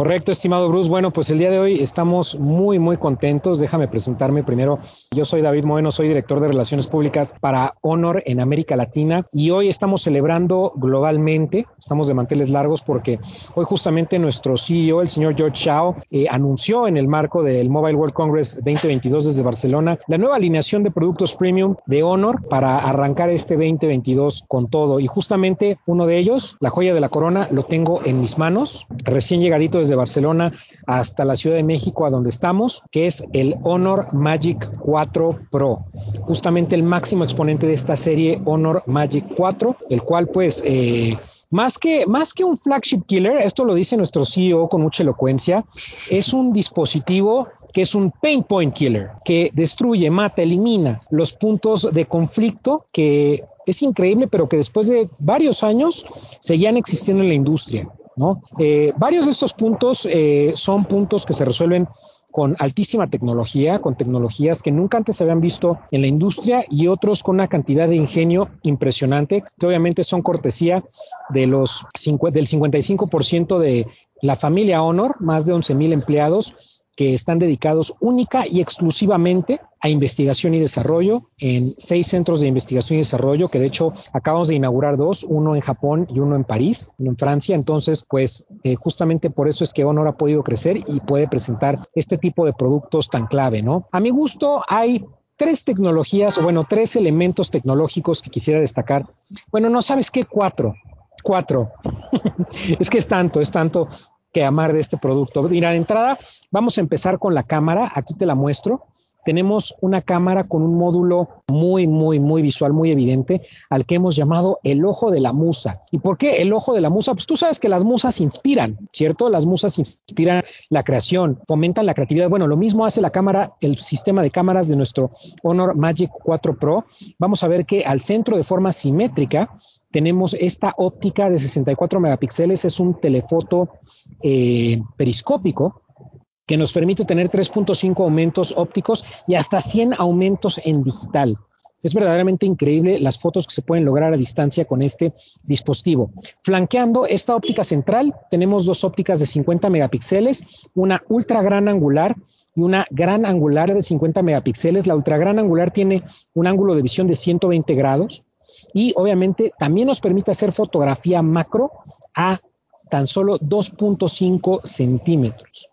Correcto, estimado Bruce. Bueno, pues el día de hoy estamos muy, muy contentos. Déjame presentarme primero. Yo soy David Moeno, soy director de Relaciones Públicas para Honor en América Latina y hoy estamos celebrando globalmente, estamos de manteles largos porque hoy justamente nuestro CEO, el señor George Shao, eh, anunció en el marco del Mobile World Congress 2022 desde Barcelona la nueva alineación de productos premium de Honor para arrancar este 2022 con todo. Y justamente uno de ellos, la joya de la corona, lo tengo en mis manos, recién llegadito desde Barcelona hasta la Ciudad de México, a donde estamos, que es el Honor Magic 4 Pro, justamente el máximo exponente de esta serie Honor Magic 4, el cual pues... Eh, más que, más que un flagship killer, esto lo dice nuestro CEO con mucha elocuencia, es un dispositivo que es un pain point killer, que destruye, mata, elimina los puntos de conflicto que es increíble, pero que después de varios años seguían existiendo en la industria. ¿No? Eh, varios de estos puntos eh, son puntos que se resuelven con altísima tecnología, con tecnologías que nunca antes se habían visto en la industria y otros con una cantidad de ingenio impresionante, que obviamente son cortesía de los del 55% de la familia Honor, más de 11 mil empleados que están dedicados única y exclusivamente a investigación y desarrollo en seis centros de investigación y desarrollo, que de hecho acabamos de inaugurar dos, uno en Japón y uno en París, uno en Francia. Entonces, pues eh, justamente por eso es que Honor ha podido crecer y puede presentar este tipo de productos tan clave, ¿no? A mi gusto hay tres tecnologías, bueno, tres elementos tecnológicos que quisiera destacar. Bueno, no sabes qué, cuatro. Cuatro. es que es tanto, es tanto que amar de este producto. Mira, de entrada, vamos a empezar con la cámara. Aquí te la muestro. Tenemos una cámara con un módulo muy, muy, muy visual, muy evidente, al que hemos llamado el ojo de la musa. ¿Y por qué el ojo de la musa? Pues tú sabes que las musas inspiran, ¿cierto? Las musas inspiran la creación, fomentan la creatividad. Bueno, lo mismo hace la cámara, el sistema de cámaras de nuestro Honor Magic 4 Pro. Vamos a ver que al centro de forma simétrica tenemos esta óptica de 64 megapíxeles, es un telefoto eh, periscópico que nos permite tener 3.5 aumentos ópticos y hasta 100 aumentos en digital. Es verdaderamente increíble las fotos que se pueden lograr a distancia con este dispositivo. Flanqueando esta óptica central, tenemos dos ópticas de 50 megapíxeles, una ultra gran angular y una gran angular de 50 megapíxeles. La ultra gran angular tiene un ángulo de visión de 120 grados, y obviamente también nos permite hacer fotografía macro a tan solo 2.5 centímetros.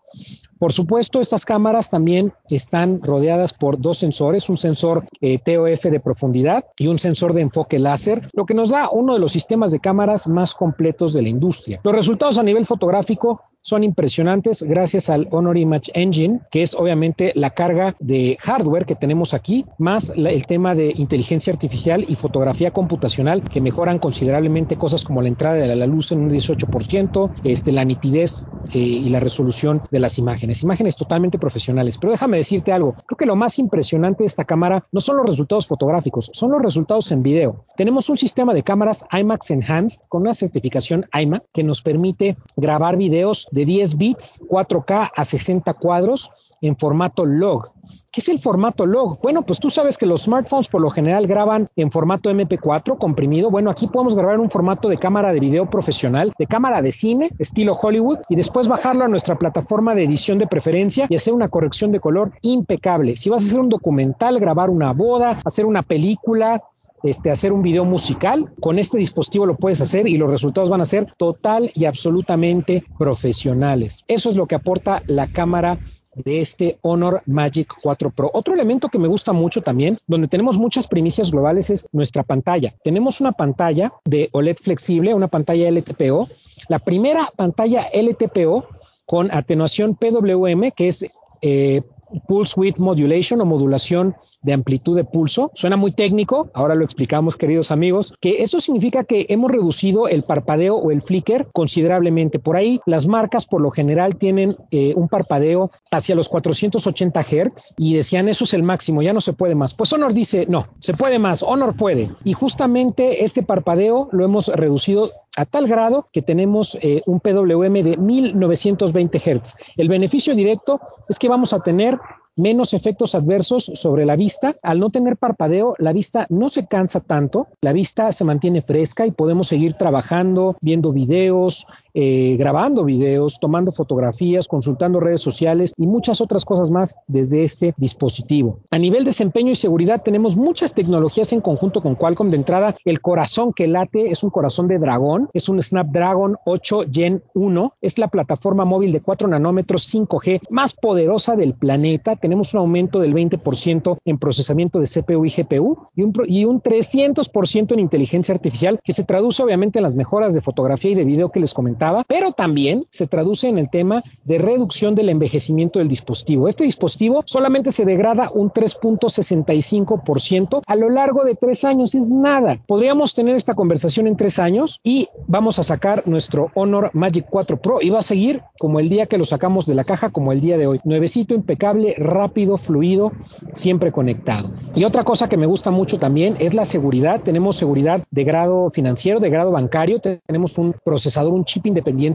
Por supuesto, estas cámaras también están rodeadas por dos sensores, un sensor eh, TOF de profundidad y un sensor de enfoque láser, lo que nos da uno de los sistemas de cámaras más completos de la industria. Los resultados a nivel fotográfico son impresionantes gracias al Honor Image Engine, que es obviamente la carga de hardware que tenemos aquí, más el tema de inteligencia artificial y fotografía computacional, que mejoran considerablemente cosas como la entrada de la luz en un 18%, este, la nitidez eh, y la resolución de las imágenes. Imágenes totalmente profesionales. Pero déjame decirte algo, creo que lo más impresionante de esta cámara no son los resultados fotográficos, son los resultados en video. Tenemos un sistema de cámaras IMAX Enhanced con una certificación IMAX que nos permite grabar videos de 10 bits, 4K a 60 cuadros en formato log. ¿Qué es el formato log? Bueno, pues tú sabes que los smartphones por lo general graban en formato MP4 comprimido. Bueno, aquí podemos grabar en un formato de cámara de video profesional, de cámara de cine, estilo Hollywood, y después bajarlo a nuestra plataforma de edición de preferencia y hacer una corrección de color impecable. Si vas a hacer un documental, grabar una boda, hacer una película, este, hacer un video musical. Con este dispositivo lo puedes hacer y los resultados van a ser total y absolutamente profesionales. Eso es lo que aporta la cámara de este Honor Magic 4 Pro. Otro elemento que me gusta mucho también, donde tenemos muchas primicias globales, es nuestra pantalla. Tenemos una pantalla de OLED flexible, una pantalla LTPO. La primera pantalla LTPO con atenuación PWM, que es eh, Pulse Width Modulation o modulación de amplitud de pulso. Suena muy técnico, ahora lo explicamos queridos amigos, que eso significa que hemos reducido el parpadeo o el flicker considerablemente. Por ahí las marcas por lo general tienen eh, un parpadeo hacia los 480 Hz y decían eso es el máximo, ya no se puede más. Pues Honor dice no, se puede más, Honor puede. Y justamente este parpadeo lo hemos reducido a tal grado que tenemos eh, un PWM de 1920 Hz. El beneficio directo es que vamos a tener menos efectos adversos sobre la vista. Al no tener parpadeo, la vista no se cansa tanto, la vista se mantiene fresca y podemos seguir trabajando, viendo videos, eh, grabando videos, tomando fotografías, consultando redes sociales y muchas otras cosas más desde este dispositivo. A nivel desempeño y seguridad tenemos muchas tecnologías en conjunto con Qualcomm. De entrada, el corazón que late es un corazón de dragón, es un Snapdragon 8 Gen 1, es la plataforma móvil de 4 nanómetros 5G más poderosa del planeta. Tenemos un aumento del 20% en procesamiento de CPU y GPU y un, y un 300% en inteligencia artificial que se traduce obviamente en las mejoras de fotografía y de video que les comentaba, pero también se traduce en el tema de reducción del envejecimiento del dispositivo. Este dispositivo solamente se degrada un 3.65% a lo largo de tres años, es nada. Podríamos tener esta conversación en tres años y vamos a sacar nuestro Honor Magic 4 Pro y va a seguir como el día que lo sacamos de la caja, como el día de hoy. Nuevecito, impecable, rápido, fluido, siempre conectado. Y otra cosa que me gusta mucho también es la seguridad. Tenemos seguridad de grado financiero, de grado bancario, tenemos un procesador, un chip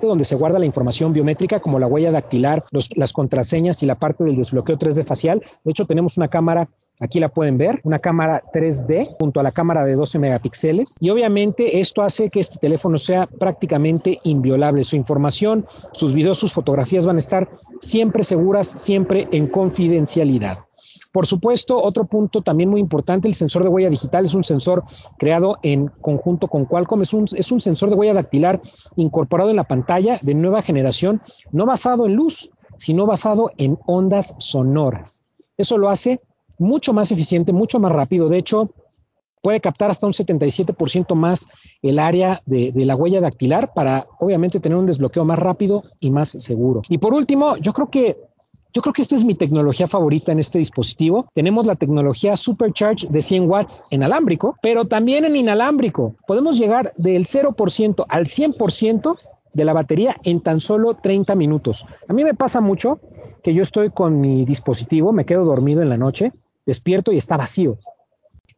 donde se guarda la información biométrica como la huella dactilar, las contraseñas y la parte del desbloqueo 3D facial. De hecho, tenemos una cámara Aquí la pueden ver, una cámara 3D junto a la cámara de 12 megapíxeles y obviamente esto hace que este teléfono sea prácticamente inviolable. Su información, sus videos, sus fotografías van a estar siempre seguras, siempre en confidencialidad. Por supuesto, otro punto también muy importante, el sensor de huella digital es un sensor creado en conjunto con Qualcomm, es un, es un sensor de huella dactilar incorporado en la pantalla de nueva generación, no basado en luz, sino basado en ondas sonoras. Eso lo hace mucho más eficiente, mucho más rápido. De hecho, puede captar hasta un 77% más el área de, la huella dactilar para obviamente tener un desbloqueo más rápido y más seguro. Y por último, yo creo que yo creo que esta es mi tecnología favorita en este dispositivo. Tenemos la tecnología Supercharge de 100 watts en alámbrico, pero también en inalámbrico. Podemos llegar del 0% al 100% de la batería en tan solo 30 minutos. A mí me pasa mucho que yo estoy con mi dispositivo, me quedo dormido en la noche, despierto y está vacío.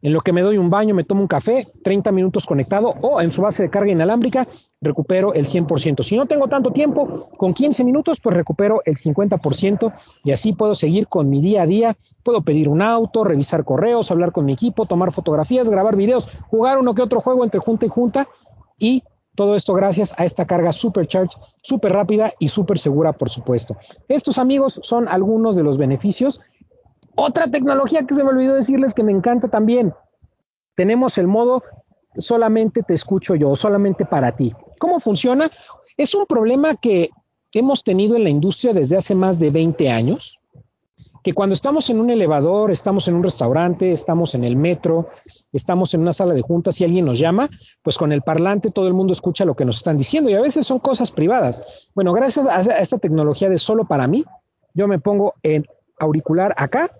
En lo que me doy un baño, me tomo un café, 30 minutos conectado o en su base de carga inalámbrica, recupero el 100%. Si no tengo tanto tiempo, con 15 minutos, pues recupero el 50% y así puedo seguir con mi día a día. Puedo pedir un auto, revisar correos, hablar con mi equipo, tomar fotografías, grabar videos, jugar uno que otro juego entre junta y junta y todo esto gracias a esta carga Supercharge, súper rápida y súper segura, por supuesto. Estos amigos son algunos de los beneficios otra tecnología que se me olvidó decirles que me encanta también. Tenemos el modo solamente te escucho yo, solamente para ti. ¿Cómo funciona? Es un problema que hemos tenido en la industria desde hace más de 20 años, que cuando estamos en un elevador, estamos en un restaurante, estamos en el metro, estamos en una sala de juntas y alguien nos llama, pues con el parlante todo el mundo escucha lo que nos están diciendo y a veces son cosas privadas. Bueno, gracias a esta tecnología de solo para mí, yo me pongo en auricular acá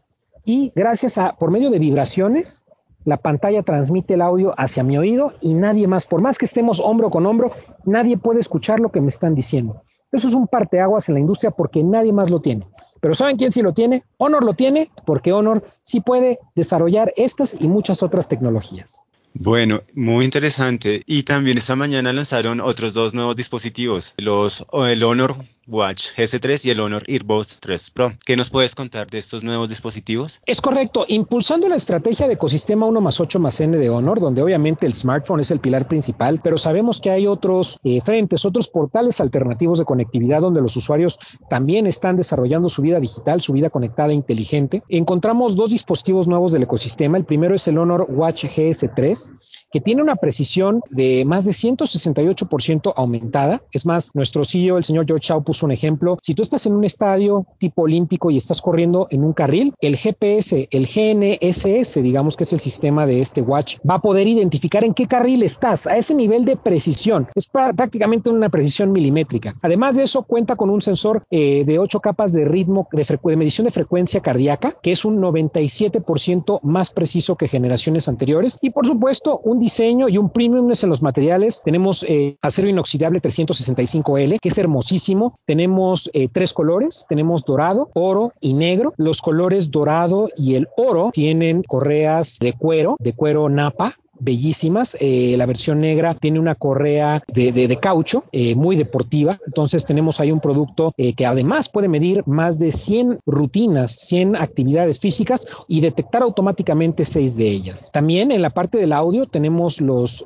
y gracias a, por medio de vibraciones, la pantalla transmite el audio hacia mi oído y nadie más, por más que estemos hombro con hombro, nadie puede escuchar lo que me están diciendo. Eso es un parteaguas en la industria porque nadie más lo tiene. Pero ¿saben quién sí lo tiene? Honor lo tiene porque Honor sí puede desarrollar estas y muchas otras tecnologías. Bueno, muy interesante. Y también esta mañana lanzaron otros dos nuevos dispositivos, los el Honor Watch GS3 y el Honor Earbuds 3 Pro. ¿Qué nos puedes contar de estos nuevos dispositivos? Es correcto, impulsando la estrategia de ecosistema 1 más 8 más N de Honor, donde obviamente el smartphone es el pilar principal, pero sabemos que hay otros eh, frentes, otros portales alternativos de conectividad donde los usuarios también están desarrollando su vida digital, su vida conectada e inteligente. Encontramos dos dispositivos nuevos del ecosistema. El primero es el Honor Watch GS3, que tiene una precisión de más de 168% aumentada. Es más, nuestro CEO, el señor George Chao, un ejemplo, si tú estás en un estadio tipo olímpico y estás corriendo en un carril, el GPS, el GNSS, digamos que es el sistema de este watch, va a poder identificar en qué carril estás a ese nivel de precisión. Es prácticamente una precisión milimétrica. Además de eso, cuenta con un sensor eh, de ocho capas de ritmo de, medición de frecuencia cardíaca, que es un 97% más preciso que generaciones anteriores. Y por supuesto, un diseño y un premium en los materiales. Tenemos eh, acero inoxidable 365L, que es hermosísimo tenemos eh, tres colores, tenemos dorado, oro y negro. Los colores dorado y el oro tienen correas de cuero, de cuero napa, bellísimas. Eh, la versión negra tiene una correa de, caucho eh, muy deportiva. Entonces tenemos ahí un producto eh, que además puede medir más de 100 rutinas, 100 actividades físicas y detectar automáticamente seis de ellas. También en la parte del audio tenemos los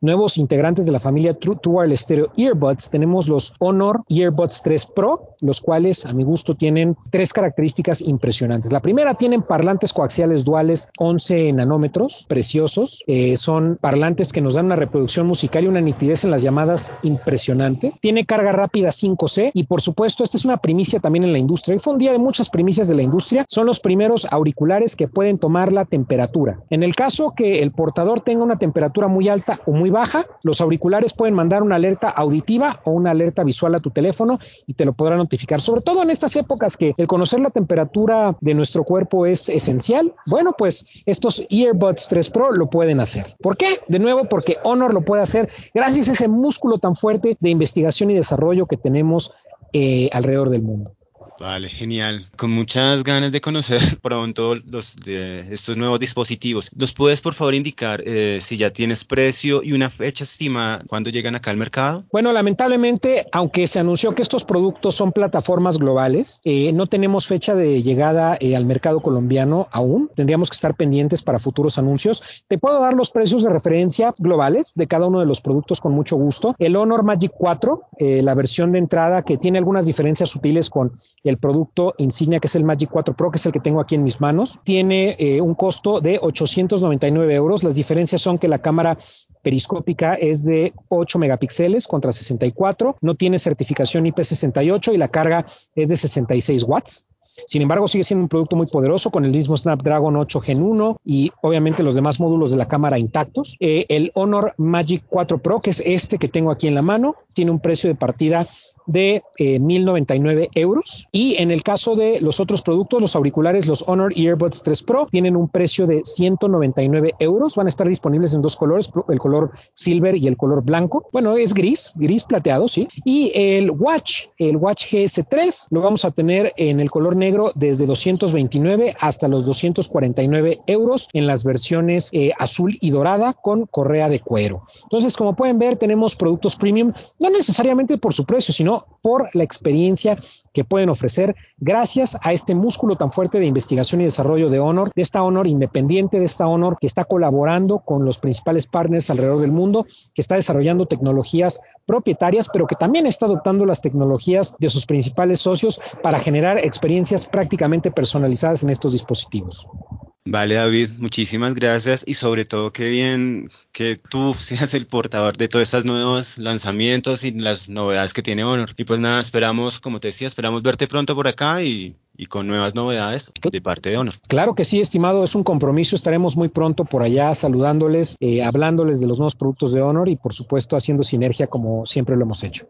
nuevos integrantes de la familia True, Wireless Stereo Earbuds. Tenemos los Honor Earbuds 3 Pro, los cuales a mi gusto tienen tres características impresionantes. La primera, tienen parlantes coaxiales duales 11 nanómetros, preciosos. Son parlantes que nos dan una reproducción musical y una nitidez en las llamadas impresionante. Tiene carga rápida 5C y por supuesto esta es una primicia también en la industria. Hoy fue un día de muchas primicias de la industria. Son los primeros auriculares que pueden tomar la temperatura. En el caso que el portador tenga una temperatura muy alta o muy baja, los auriculares pueden mandar una alerta auditiva o una alerta visual a tu teléfono y te lo podrá notificar. Sobre todo en estas épocas que el conocer la temperatura de nuestro cuerpo es esencial. Bueno, pues estos Earbuds 3 Pro lo pueden hacer. ¿Por qué? De nuevo, porque Honor lo puede hacer gracias a ese músculo tan fuerte de investigación y desarrollo que tenemos eh, alrededor del mundo. Vale, genial. Con muchas ganas de conocer pronto los de estos nuevos dispositivos. ¿Los puedes por favor indicar eh, si ya tienes precio y una fecha estimada cuando llegan acá al mercado? Bueno, lamentablemente, aunque se anunció que estos productos son plataformas globales, eh, no tenemos fecha de llegada eh, al mercado colombiano aún. Tendríamos que estar pendientes para futuros anuncios. Te puedo dar los precios de referencia globales de cada uno de los productos con mucho gusto. El Honor Magic 4, la versión de entrada que tiene algunas diferencias sutiles con producto insignia que es el Magic 4 Pro, que es el que tengo aquí en mis manos. Tiene eh, un costo de 899 euros. Las diferencias son que la cámara periscópica es de 8 megapíxeles contra 64, no tiene certificación IP68 y la carga es de 66 watts. Sin embargo, sigue siendo un producto muy poderoso con el mismo Snapdragon 8 Gen 1 y obviamente los demás módulos de la cámara intactos. Eh, el Honor Magic 4 Pro, que es este que tengo aquí en la mano, tiene un precio de partida de eh, 1.099 euros. Y en el caso de los otros productos, los auriculares, los Honor Earbuds 3 Pro, tienen un precio de 199 euros. Van a estar disponibles en dos colores, el color silver y el color blanco. Bueno, es gris, gris plateado, sí. Y el Watch, el Watch GS3, lo vamos a tener en el color negro desde 229 hasta los 249 euros en las versiones eh, azul y dorada con correa de cuero. Entonces, como pueden ver, tenemos productos premium, no necesariamente por su precio, sino por la experiencia que pueden ofrecer gracias a este músculo tan fuerte de investigación y desarrollo de Honor, de esta Honor independiente, de esta Honor que está colaborando con los principales partners alrededor del mundo, que está desarrollando tecnologías propietarias, pero que también está adoptando las tecnologías de sus principales socios para generar experiencias prácticamente personalizadas en estos dispositivos. Vale, David, muchísimas gracias y sobre todo qué bien que tú seas el portador de todos estos nuevos lanzamientos y las novedades que tiene Honor. Y pues nada, esperamos, como te decía, esperamos verte pronto por acá y, con nuevas novedades de parte de Honor. Claro que sí, estimado, es un compromiso. Estaremos muy pronto por allá saludándoles, eh, hablándoles de los nuevos productos de Honor y por supuesto haciendo sinergia como siempre lo hemos hecho.